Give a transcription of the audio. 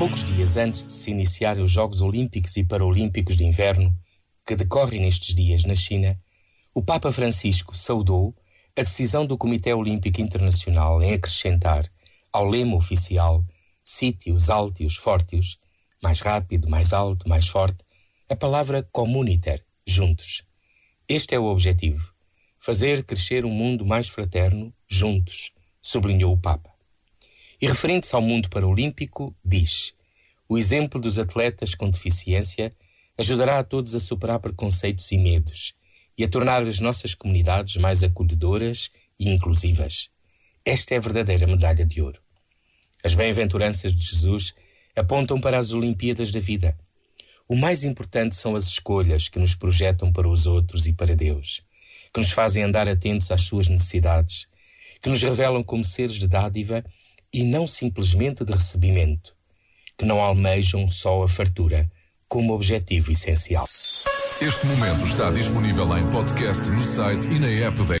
poucos dias antes de se iniciarem os Jogos Olímpicos e Paralímpicos de Inverno, que decorrem nestes dias na China, o Papa Francisco saudou a decisão do Comitê Olímpico Internacional em acrescentar ao lema oficial sítios altios fortios, mais rápido, mais alto, mais forte, a palavra comuniter, juntos. Este é o objetivo: fazer crescer um mundo mais fraterno, juntos, sublinhou o Papa. E referindo-se ao mundo paralímpico, diz: o exemplo dos atletas com deficiência ajudará a todos a superar preconceitos e medos e a tornar as nossas comunidades mais acolhedoras e inclusivas. Esta é a verdadeira medalha de ouro. As bem-aventuranças de Jesus apontam para as Olimpíadas da vida. O mais importante são as escolhas que nos projetam para os outros e para Deus, que nos fazem andar atentos às suas necessidades, que nos revelam como seres de dádiva e não simplesmente de recebimento, que não almejam só a fartura como objetivo essencial. Este momento está disponível em podcast no site e na app da